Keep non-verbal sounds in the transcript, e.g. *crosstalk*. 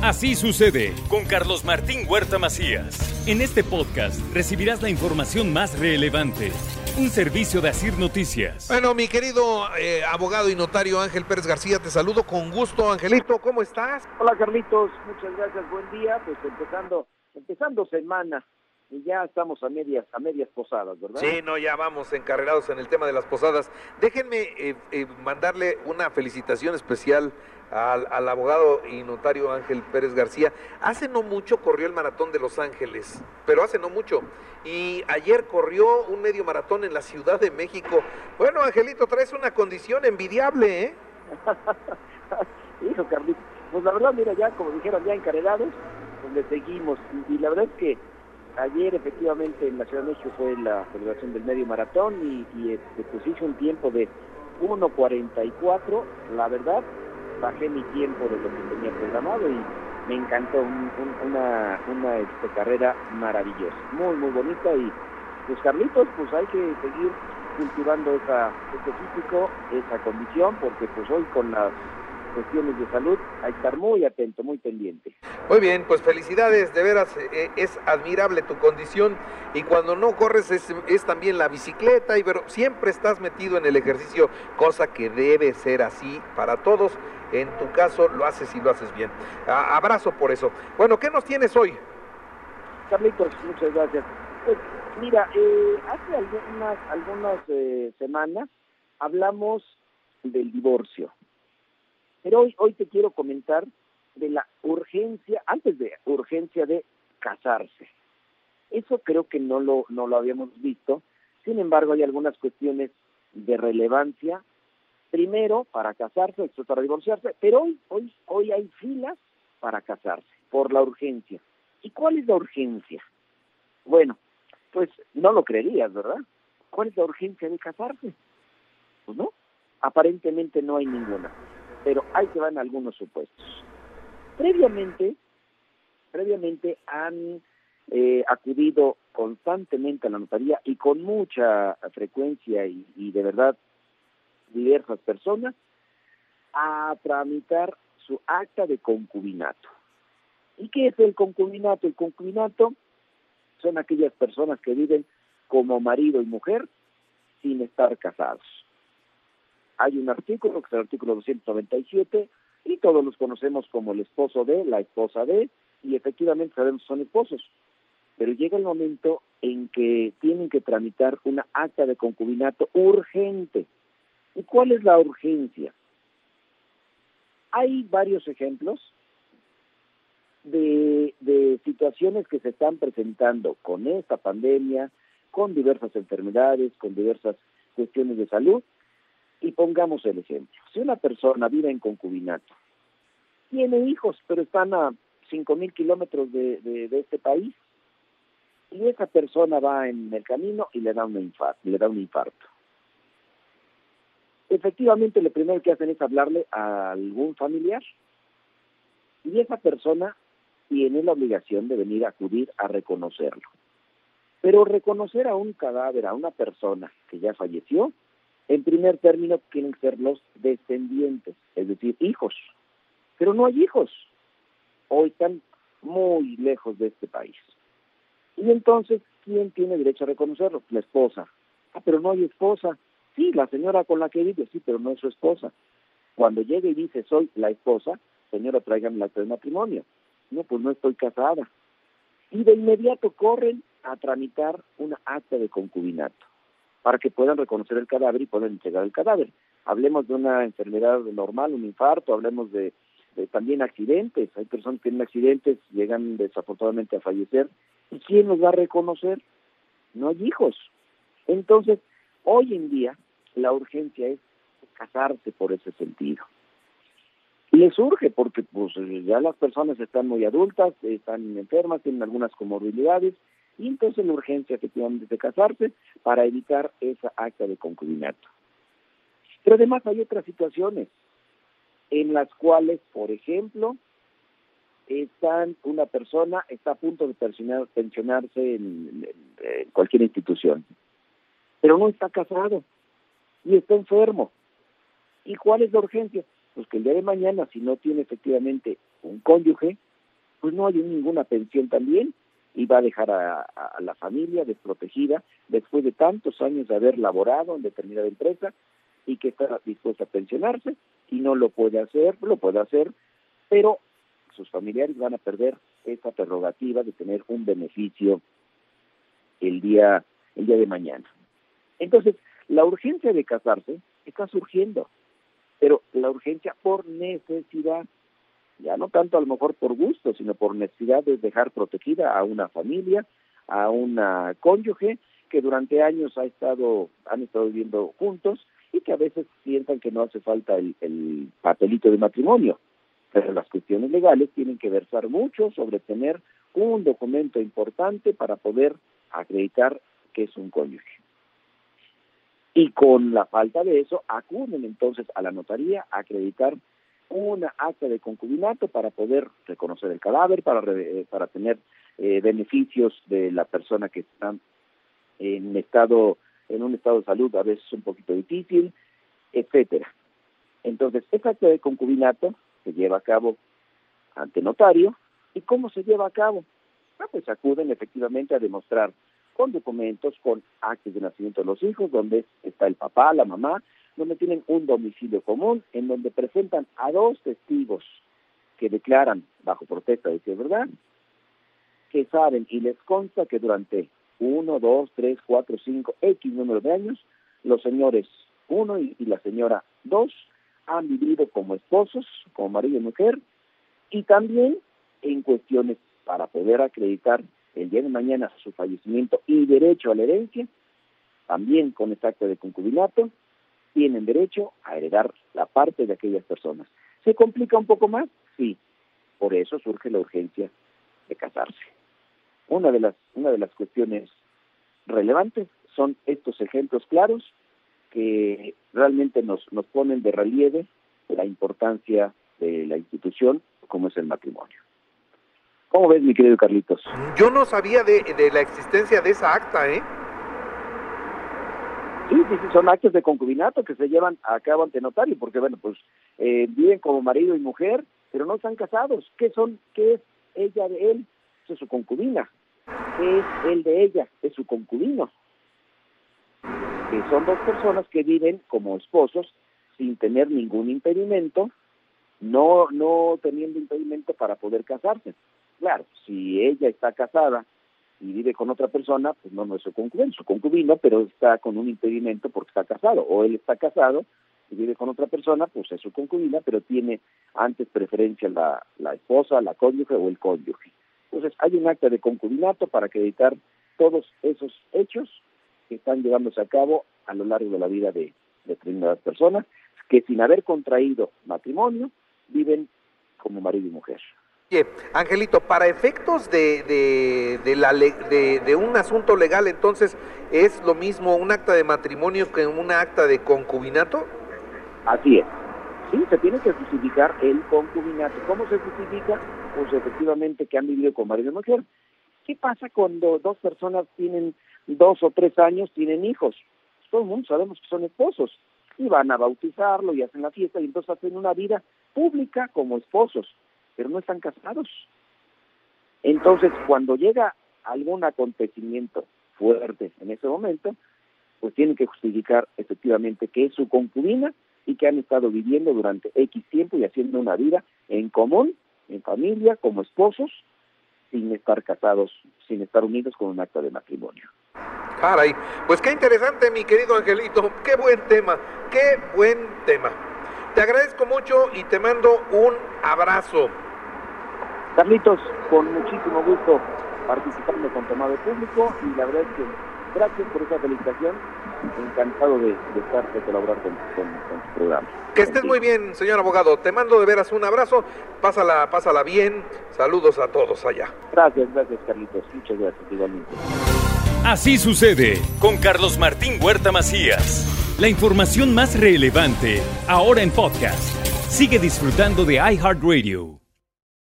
Así sucede con Carlos Martín Huerta Macías. En este podcast recibirás la información más relevante. Un servicio de Asir Noticias. Bueno, mi querido eh, abogado y notario Ángel Pérez García, te saludo con gusto, Angelito. ¿Cómo estás? Hola, Carlitos. Muchas gracias. Buen día. Pues empezando, empezando semana y ya estamos a medias, a medias posadas, ¿verdad? Sí, no, ya vamos encarrerados en el tema de las posadas. Déjenme eh, eh, mandarle una felicitación especial al, al, abogado y notario Ángel Pérez García. Hace no mucho corrió el maratón de Los Ángeles, pero hace no mucho. Y ayer corrió un medio maratón en la Ciudad de México. Bueno, Angelito, traes una condición envidiable, ¿eh? *laughs* Hijo, Carlitos. Pues la verdad, mira, ya como dijeron, ya encarrerados, pues le seguimos. Y, y la verdad es que Ayer efectivamente en la Ciudad de México fue la celebración del medio maratón y, y este, pues hice un tiempo de 1.44. La verdad, bajé mi tiempo de lo que tenía programado y me encantó un, un, una, una este, carrera maravillosa, muy muy bonita y pues Carlitos, pues hay que seguir cultivando esa, ese físico, esa condición, porque pues hoy con las cuestiones de salud, hay que estar muy atento, muy pendiente. Muy bien, pues felicidades, de veras eh, es admirable tu condición y cuando no corres es, también la bicicleta, y pero siempre estás metido en el ejercicio, cosa que debe ser así para todos. En tu caso lo haces y lo haces bien. Abrazo por eso. Bueno, ¿qué nos tienes hoy? Carlitos, muchas gracias. Pues, mira, eh, hace algunas, algunas eh, semanas hablamos del divorcio. Pero hoy, hoy te quiero comentar de la urgencia, antes de urgencia de casarse. Eso creo que no lo, no lo habíamos visto. Sin embargo, hay algunas cuestiones de relevancia. Primero, para casarse, esto para divorciarse, pero hoy, hoy, hoy hay filas para casarse, por la urgencia. ¿Y cuál es la urgencia? Bueno, pues no lo creerías, ¿verdad? ¿Cuál es la urgencia de casarse? Pues no, aparentemente no hay ninguna pero ahí se van algunos supuestos. Previamente, previamente han eh, acudido constantemente a la notaría y con mucha frecuencia y, y de verdad diversas personas a tramitar su acta de concubinato. ¿Y qué es el concubinato? El concubinato son aquellas personas que viven como marido y mujer sin estar casados hay un artículo, que es el artículo 297, y todos los conocemos como el esposo de, la esposa de, y efectivamente sabemos son esposos. Pero llega el momento en que tienen que tramitar una acta de concubinato urgente. ¿Y cuál es la urgencia? Hay varios ejemplos de, de situaciones que se están presentando con esta pandemia, con diversas enfermedades, con diversas cuestiones de salud, y pongamos el ejemplo. Si una persona vive en concubinato, tiene hijos, pero están a cinco mil kilómetros de, de, este país, y esa persona va en el camino y le da, una infarto, le da un infarto. Efectivamente, lo primero que hacen es hablarle a algún familiar, y esa persona tiene la obligación de venir a acudir a reconocerlo. Pero reconocer a un cadáver, a una persona que ya falleció, en primer término, que ser los descendientes, es decir, hijos. Pero no hay hijos. Hoy están muy lejos de este país. Y entonces, ¿quién tiene derecho a reconocerlo? La esposa. Ah, pero no hay esposa. Sí, la señora con la que vive, sí, pero no es su esposa. Cuando llega y dice, soy la esposa, señora, tráigame el acta de matrimonio. No, pues no estoy casada. Y de inmediato corren a tramitar una acta de concubinato para que puedan reconocer el cadáver y puedan entregar el cadáver. Hablemos de una enfermedad normal, un infarto, hablemos de, también accidentes. Hay personas que tienen accidentes, llegan desafortunadamente a fallecer. ¿Y quién los va a reconocer? No hay hijos. Entonces, hoy en día, la urgencia es casarse por ese sentido. Les surge porque pues ya las personas están muy adultas, están enfermas, tienen algunas comorbilidades y entonces la urgencia efectivamente de casarse para evitar esa acta de concubinato. Pero además hay otras situaciones en las cuales, por ejemplo, están una persona está a punto de pensionar, pensionarse en, en, en cualquier institución, pero no está casado y está enfermo. ¿Y cuál es la urgencia? Pues que el día de mañana, si no tiene efectivamente un cónyuge, pues no hay ninguna pensión también y va a dejar a, la familia desprotegida después de tantos años de haber laborado en determinada empresa y que está dispuesta a pensionarse y no lo puede hacer, lo puede hacer, pero sus familiares van a perder esa prerrogativa de tener un beneficio el día el día de mañana. Entonces, la urgencia de casarse está surgiendo, pero la urgencia por necesidad ya no tanto a lo mejor por gusto, sino por necesidad de dejar protegida a una familia, a una cónyuge que durante años ha estado, han estado viviendo juntos y que a veces sientan que no hace falta el, el papelito de matrimonio. Pero las cuestiones legales tienen que versar mucho sobre tener un documento importante para poder acreditar que es un cónyuge. Y con la falta de eso, acuden entonces a la notaría a acreditar una acta de concubinato para poder reconocer el cadáver, para, eh, para tener eh, beneficios de la persona que está en estado en un estado de salud a veces un poquito difícil, etcétera. Entonces, esa acta de concubinato se lleva a cabo ante notario. ¿Y cómo se lleva a cabo? Ah, pues acuden efectivamente a demostrar con documentos, con actos de nacimiento de los hijos, donde está el papá, la mamá, donde tienen un domicilio común, en donde presentan a dos testigos que declaran bajo protesta de es verdad, que saben y les consta que durante uno, dos, tres, cuatro, cinco, X número de años, los señores uno y, la señora dos han vivido como esposos, como marido y mujer, y también en cuestiones para poder acreditar el día de mañana su fallecimiento y derecho a la herencia, también con este acto de concubinato, tienen derecho a heredar la parte de aquellas personas. ¿Se complica un poco más? Sí. Por eso surge la urgencia de casarse. Una de las, una de las cuestiones relevantes son estos ejemplos claros que realmente nos, nos ponen de relieve la importancia de la institución como es el matrimonio. ¿Cómo ves, mi querido Carlitos? Yo no sabía de, de la existencia de esa acta, ¿eh? Sí, sí, son actos de concubinato que se llevan a cabo ante notario, porque bueno, pues eh, viven como marido y mujer, pero no están casados. ¿Qué son? ¿Qué es ella de él? Es su concubina. ¿Qué es él de ella? Es su concubino. Que son dos personas que viven como esposos sin tener ningún impedimento, no, no teniendo impedimento para poder casarse. Claro, si ella está casada y vive con otra persona, pues no, no es su concubino, su concubino, pero está con un impedimento porque está casado, o él está casado y vive con otra persona, pues es su concubina, pero tiene antes preferencia la, la esposa, la cónyuge o el cónyuge. Entonces hay un acta de concubinato para acreditar todos esos hechos que están llevándose a cabo a lo largo de la vida de, de determinadas personas que sin haber contraído matrimonio viven como marido y mujer. Oye, Angelito, para efectos de, de, la, de, un asunto legal, entonces, ¿es lo mismo un acta de matrimonio que un acta de concubinato? Así es. Sí, se tiene que justificar el concubinato. ¿Cómo se justifica? Pues efectivamente que han vivido con marido y mujer. ¿Qué pasa cuando dos personas tienen dos o tres años, tienen hijos? Todo el mundo sabemos que son esposos. Y van a bautizarlo y hacen la fiesta y entonces hacen una vida pública como esposos pero no están casados. Entonces, cuando llega algún acontecimiento fuerte en ese momento, pues tienen que justificar efectivamente que es su concubina y que han estado viviendo durante X tiempo y haciendo una vida en común, en familia, como esposos, sin estar casados, sin estar unidos con un acto de matrimonio. Caray, pues qué interesante, mi querido Angelito, qué buen tema, qué buen tema. Te agradezco mucho y te mando un abrazo. Carlitos, con muchísimo gusto participando con Tomado Público y la verdad es que gracias por esa felicitación. Encantado de, estar, de colaborar con, tu programa. Que estés muy bien, señor abogado. Te mando de veras un abrazo. Pásala, pásala bien. Saludos a todos allá. Gracias, gracias, Carlitos. Muchas gracias, igualmente. Así sucede con Carlos Martín Huerta Macías. La información más relevante, ahora en podcast. Sigue disfrutando de iHeartRadio.